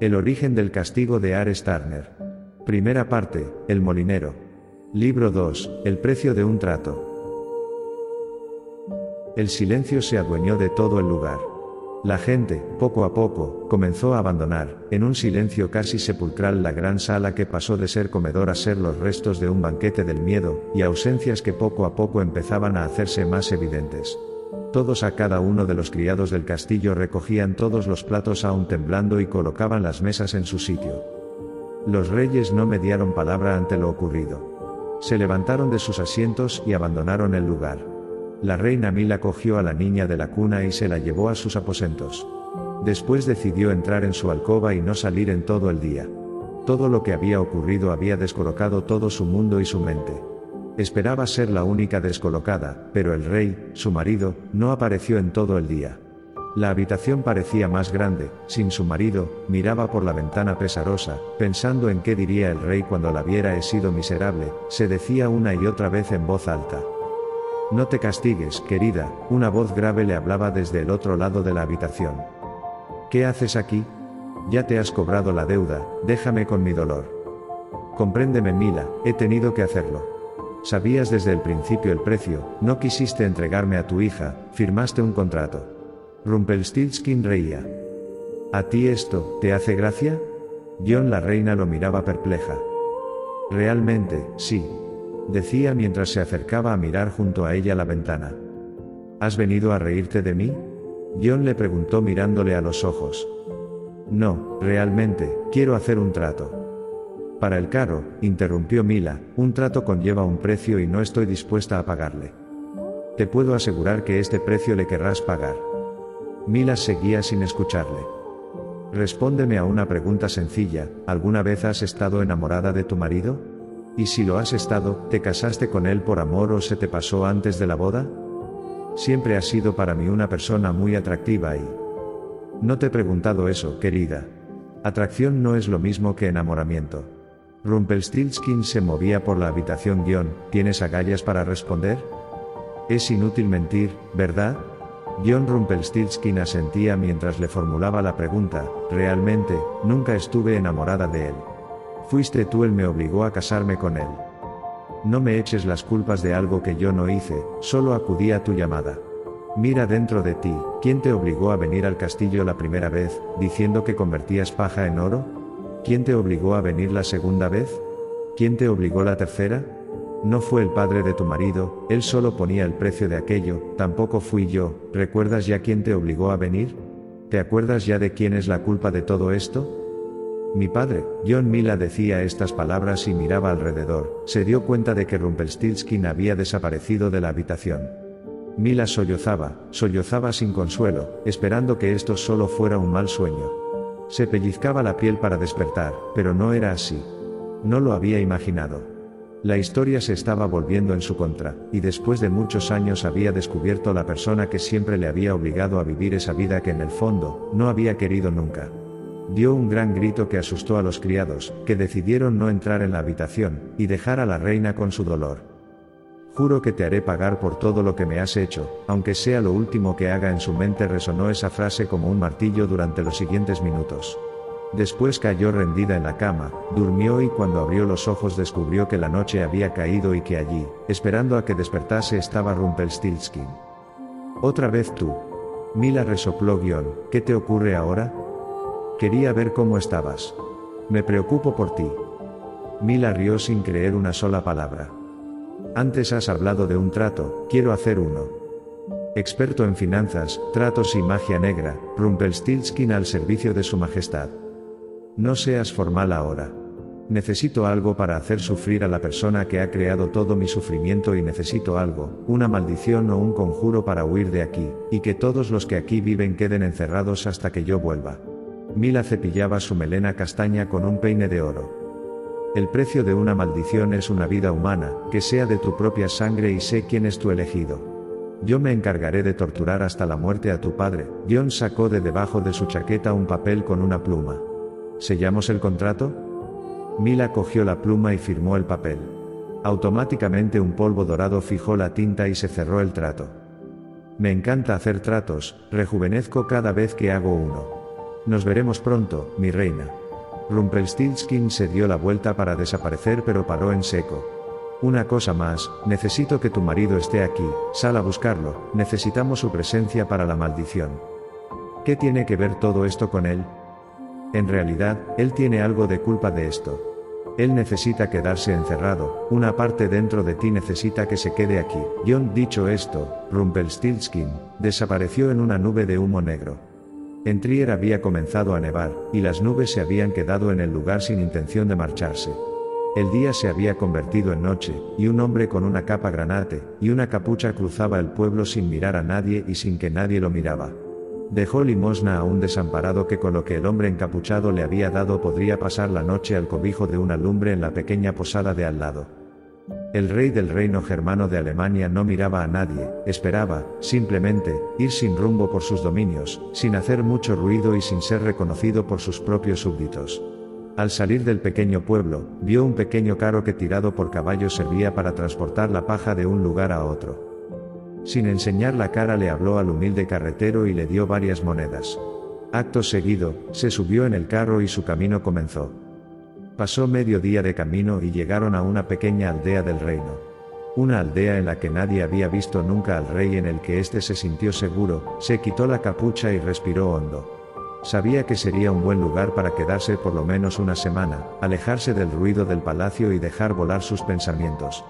El origen del castigo de Ares Turner. Primera parte, El molinero. Libro 2, El precio de un trato. El silencio se adueñó de todo el lugar. La gente, poco a poco, comenzó a abandonar, en un silencio casi sepulcral, la gran sala que pasó de ser comedor a ser los restos de un banquete del miedo, y ausencias que poco a poco empezaban a hacerse más evidentes. Todos a cada uno de los criados del castillo recogían todos los platos aún temblando y colocaban las mesas en su sitio. Los reyes no mediaron palabra ante lo ocurrido. Se levantaron de sus asientos y abandonaron el lugar. La reina Mila cogió a la niña de la cuna y se la llevó a sus aposentos. Después decidió entrar en su alcoba y no salir en todo el día. Todo lo que había ocurrido había descolocado todo su mundo y su mente. Esperaba ser la única descolocada, pero el rey, su marido, no apareció en todo el día. La habitación parecía más grande, sin su marido, miraba por la ventana pesarosa, pensando en qué diría el rey cuando la viera he sido miserable, se decía una y otra vez en voz alta. No te castigues, querida, una voz grave le hablaba desde el otro lado de la habitación. ¿Qué haces aquí? Ya te has cobrado la deuda, déjame con mi dolor. Compréndeme Mila, he tenido que hacerlo. Sabías desde el principio el precio, no quisiste entregarme a tu hija, firmaste un contrato. Rumpelstiltskin reía. ¿A ti esto, te hace gracia? John la reina lo miraba perpleja. Realmente, sí, decía mientras se acercaba a mirar junto a ella la ventana. ¿Has venido a reírte de mí? John le preguntó mirándole a los ojos. No, realmente, quiero hacer un trato. Para el caro, interrumpió Mila, un trato conlleva un precio y no estoy dispuesta a pagarle. Te puedo asegurar que este precio le querrás pagar. Mila seguía sin escucharle. Respóndeme a una pregunta sencilla, ¿alguna vez has estado enamorada de tu marido? Y si lo has estado, ¿te casaste con él por amor o se te pasó antes de la boda? Siempre has sido para mí una persona muy atractiva y... No te he preguntado eso, querida. Atracción no es lo mismo que enamoramiento. Rumpelstiltskin se movía por la habitación guion, ¿tienes agallas para responder? Es inútil mentir, ¿verdad? John Rumpelstiltskin asentía mientras le formulaba la pregunta, realmente, nunca estuve enamorada de él. Fuiste tú el me obligó a casarme con él. No me eches las culpas de algo que yo no hice, solo acudí a tu llamada. Mira dentro de ti, ¿quién te obligó a venir al castillo la primera vez, diciendo que convertías paja en oro? ¿Quién te obligó a venir la segunda vez? ¿Quién te obligó la tercera? No fue el padre de tu marido, él solo ponía el precio de aquello, tampoco fui yo, ¿recuerdas ya quién te obligó a venir? ¿Te acuerdas ya de quién es la culpa de todo esto? Mi padre, John Mila decía estas palabras y miraba alrededor, se dio cuenta de que Rumpelstiltskin había desaparecido de la habitación. Mila sollozaba, sollozaba sin consuelo, esperando que esto solo fuera un mal sueño. Se pellizcaba la piel para despertar, pero no era así. No lo había imaginado. La historia se estaba volviendo en su contra, y después de muchos años había descubierto la persona que siempre le había obligado a vivir esa vida que en el fondo, no había querido nunca. Dio un gran grito que asustó a los criados, que decidieron no entrar en la habitación, y dejar a la reina con su dolor. Juro que te haré pagar por todo lo que me has hecho, aunque sea lo último que haga en su mente resonó esa frase como un martillo durante los siguientes minutos. Después cayó rendida en la cama, durmió y cuando abrió los ojos descubrió que la noche había caído y que allí, esperando a que despertase estaba Rumpelstiltskin. Otra vez tú. Mila resopló guion, ¿qué te ocurre ahora? Quería ver cómo estabas. Me preocupo por ti. Mila rió sin creer una sola palabra. Antes has hablado de un trato, quiero hacer uno. Experto en finanzas, tratos y magia negra, Rumpelstiltskin al servicio de su majestad. No seas formal ahora. Necesito algo para hacer sufrir a la persona que ha creado todo mi sufrimiento y necesito algo, una maldición o un conjuro para huir de aquí, y que todos los que aquí viven queden encerrados hasta que yo vuelva. Mila cepillaba su melena castaña con un peine de oro. El precio de una maldición es una vida humana, que sea de tu propia sangre y sé quién es tu elegido. Yo me encargaré de torturar hasta la muerte a tu padre. John sacó de debajo de su chaqueta un papel con una pluma. ¿Sellamos el contrato? Mila cogió la pluma y firmó el papel. Automáticamente un polvo dorado fijó la tinta y se cerró el trato. Me encanta hacer tratos, rejuvenezco cada vez que hago uno. Nos veremos pronto, mi reina. Rumpelstiltskin se dio la vuelta para desaparecer pero paró en seco. Una cosa más, necesito que tu marido esté aquí, sal a buscarlo, necesitamos su presencia para la maldición. ¿Qué tiene que ver todo esto con él? En realidad, él tiene algo de culpa de esto. Él necesita quedarse encerrado, una parte dentro de ti necesita que se quede aquí. John dicho esto, Rumpelstiltskin, desapareció en una nube de humo negro. En Trier había comenzado a nevar, y las nubes se habían quedado en el lugar sin intención de marcharse. El día se había convertido en noche, y un hombre con una capa granate, y una capucha cruzaba el pueblo sin mirar a nadie y sin que nadie lo miraba. Dejó limosna a un desamparado que con lo que el hombre encapuchado le había dado podría pasar la noche al cobijo de una lumbre en la pequeña posada de al lado. El rey del reino germano de Alemania no miraba a nadie, esperaba, simplemente, ir sin rumbo por sus dominios, sin hacer mucho ruido y sin ser reconocido por sus propios súbditos. Al salir del pequeño pueblo, vio un pequeño carro que tirado por caballos servía para transportar la paja de un lugar a otro. Sin enseñar la cara le habló al humilde carretero y le dio varias monedas. Acto seguido, se subió en el carro y su camino comenzó. Pasó medio día de camino y llegaron a una pequeña aldea del reino. Una aldea en la que nadie había visto nunca al rey en el que éste se sintió seguro, se quitó la capucha y respiró hondo. Sabía que sería un buen lugar para quedarse por lo menos una semana, alejarse del ruido del palacio y dejar volar sus pensamientos.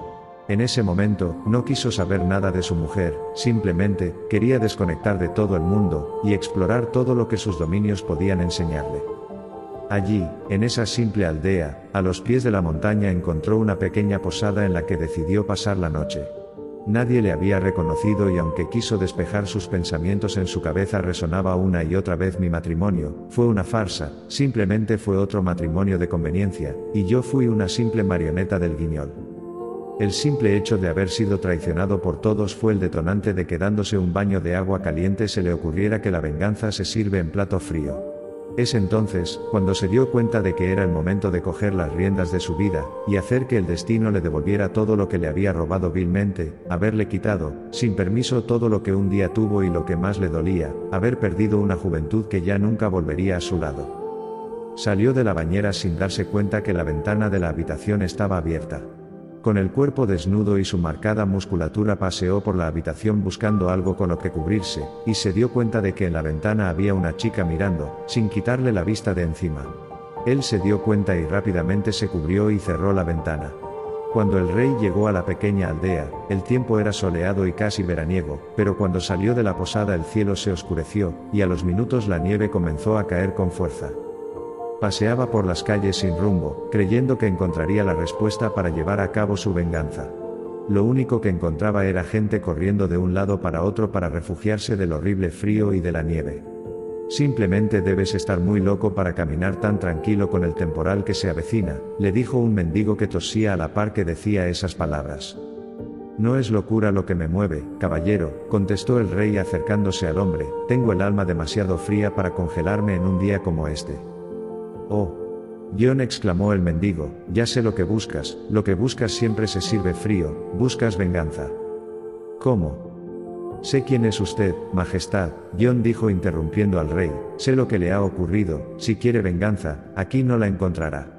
En ese momento, no quiso saber nada de su mujer, simplemente, quería desconectar de todo el mundo, y explorar todo lo que sus dominios podían enseñarle. Allí, en esa simple aldea, a los pies de la montaña encontró una pequeña posada en la que decidió pasar la noche. Nadie le había reconocido y aunque quiso despejar sus pensamientos en su cabeza resonaba una y otra vez mi matrimonio, fue una farsa, simplemente fue otro matrimonio de conveniencia, y yo fui una simple marioneta del guiñol. El simple hecho de haber sido traicionado por todos fue el detonante de que dándose un baño de agua caliente se le ocurriera que la venganza se sirve en plato frío. Es entonces, cuando se dio cuenta de que era el momento de coger las riendas de su vida, y hacer que el destino le devolviera todo lo que le había robado vilmente, haberle quitado, sin permiso todo lo que un día tuvo y lo que más le dolía, haber perdido una juventud que ya nunca volvería a su lado. Salió de la bañera sin darse cuenta que la ventana de la habitación estaba abierta. Con el cuerpo desnudo y su marcada musculatura paseó por la habitación buscando algo con lo que cubrirse, y se dio cuenta de que en la ventana había una chica mirando, sin quitarle la vista de encima. Él se dio cuenta y rápidamente se cubrió y cerró la ventana. Cuando el rey llegó a la pequeña aldea, el tiempo era soleado y casi veraniego, pero cuando salió de la posada el cielo se oscureció, y a los minutos la nieve comenzó a caer con fuerza. Paseaba por las calles sin rumbo, creyendo que encontraría la respuesta para llevar a cabo su venganza. Lo único que encontraba era gente corriendo de un lado para otro para refugiarse del horrible frío y de la nieve. Simplemente debes estar muy loco para caminar tan tranquilo con el temporal que se avecina, le dijo un mendigo que tosía a la par que decía esas palabras. No es locura lo que me mueve, caballero, contestó el rey acercándose al hombre, tengo el alma demasiado fría para congelarme en un día como este. Oh. John exclamó el mendigo, ya sé lo que buscas, lo que buscas siempre se sirve frío, buscas venganza. ¿Cómo? Sé quién es usted, Majestad, John dijo interrumpiendo al rey, sé lo que le ha ocurrido, si quiere venganza, aquí no la encontrará.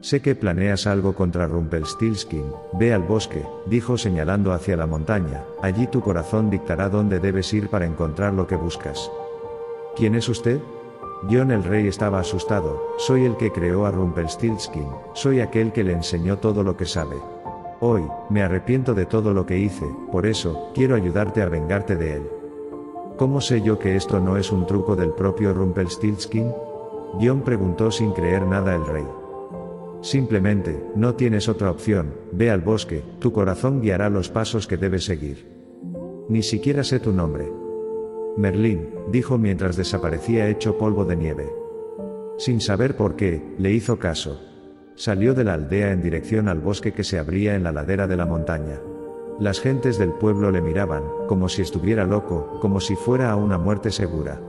Sé que planeas algo contra Rumpelstiltskin, ve al bosque, dijo señalando hacia la montaña, allí tu corazón dictará dónde debes ir para encontrar lo que buscas. ¿Quién es usted? John el rey estaba asustado, soy el que creó a Rumpelstiltskin, soy aquel que le enseñó todo lo que sabe. Hoy, me arrepiento de todo lo que hice, por eso, quiero ayudarte a vengarte de él. ¿Cómo sé yo que esto no es un truco del propio Rumpelstiltskin? John preguntó sin creer nada el rey. Simplemente, no tienes otra opción, ve al bosque, tu corazón guiará los pasos que debes seguir. Ni siquiera sé tu nombre. Merlín, dijo mientras desaparecía hecho polvo de nieve. Sin saber por qué, le hizo caso. Salió de la aldea en dirección al bosque que se abría en la ladera de la montaña. Las gentes del pueblo le miraban, como si estuviera loco, como si fuera a una muerte segura.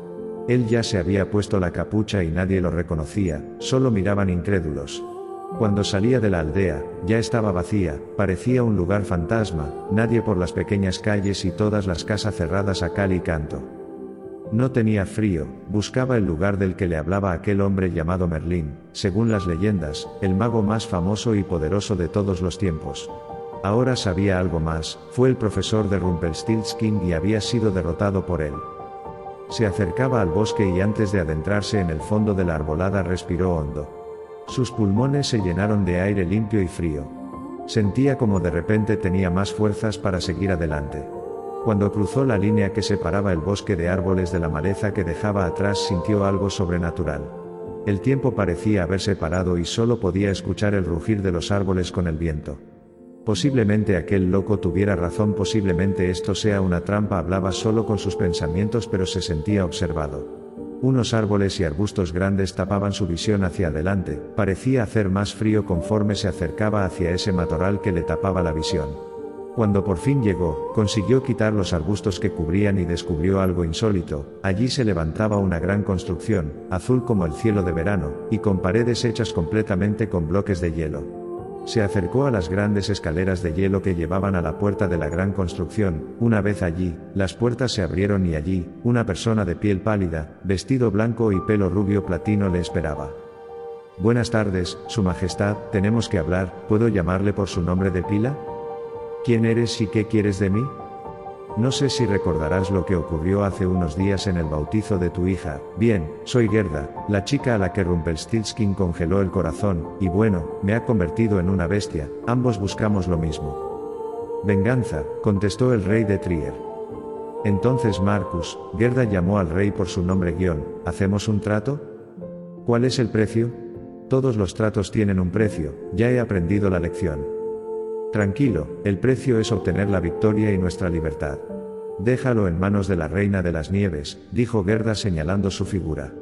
Él ya se había puesto la capucha y nadie lo reconocía, solo miraban incrédulos. Cuando salía de la aldea, ya estaba vacía, parecía un lugar fantasma, nadie por las pequeñas calles y todas las casas cerradas a cal y canto. No tenía frío, buscaba el lugar del que le hablaba aquel hombre llamado Merlín, según las leyendas, el mago más famoso y poderoso de todos los tiempos. Ahora sabía algo más, fue el profesor de Rumpelstiltskin y había sido derrotado por él. Se acercaba al bosque y antes de adentrarse en el fondo de la arbolada respiró hondo. Sus pulmones se llenaron de aire limpio y frío. Sentía como de repente tenía más fuerzas para seguir adelante. Cuando cruzó la línea que separaba el bosque de árboles de la maleza que dejaba atrás sintió algo sobrenatural. El tiempo parecía haberse parado y solo podía escuchar el rugir de los árboles con el viento. Posiblemente aquel loco tuviera razón, posiblemente esto sea una trampa, hablaba solo con sus pensamientos pero se sentía observado. Unos árboles y arbustos grandes tapaban su visión hacia adelante, parecía hacer más frío conforme se acercaba hacia ese matorral que le tapaba la visión. Cuando por fin llegó, consiguió quitar los arbustos que cubrían y descubrió algo insólito, allí se levantaba una gran construcción, azul como el cielo de verano, y con paredes hechas completamente con bloques de hielo. Se acercó a las grandes escaleras de hielo que llevaban a la puerta de la gran construcción, una vez allí, las puertas se abrieron y allí, una persona de piel pálida, vestido blanco y pelo rubio platino le esperaba. Buenas tardes, Su Majestad, tenemos que hablar, ¿puedo llamarle por su nombre de pila? ¿Quién eres y qué quieres de mí? No sé si recordarás lo que ocurrió hace unos días en el bautizo de tu hija. Bien, soy Gerda, la chica a la que Rumpelstiltskin congeló el corazón, y bueno, me ha convertido en una bestia, ambos buscamos lo mismo. Venganza, contestó el rey de Trier. Entonces Marcus, Gerda llamó al rey por su nombre guion, ¿hacemos un trato? ¿Cuál es el precio? Todos los tratos tienen un precio, ya he aprendido la lección. Tranquilo, el precio es obtener la victoria y nuestra libertad. Déjalo en manos de la reina de las nieves, dijo Gerda señalando su figura.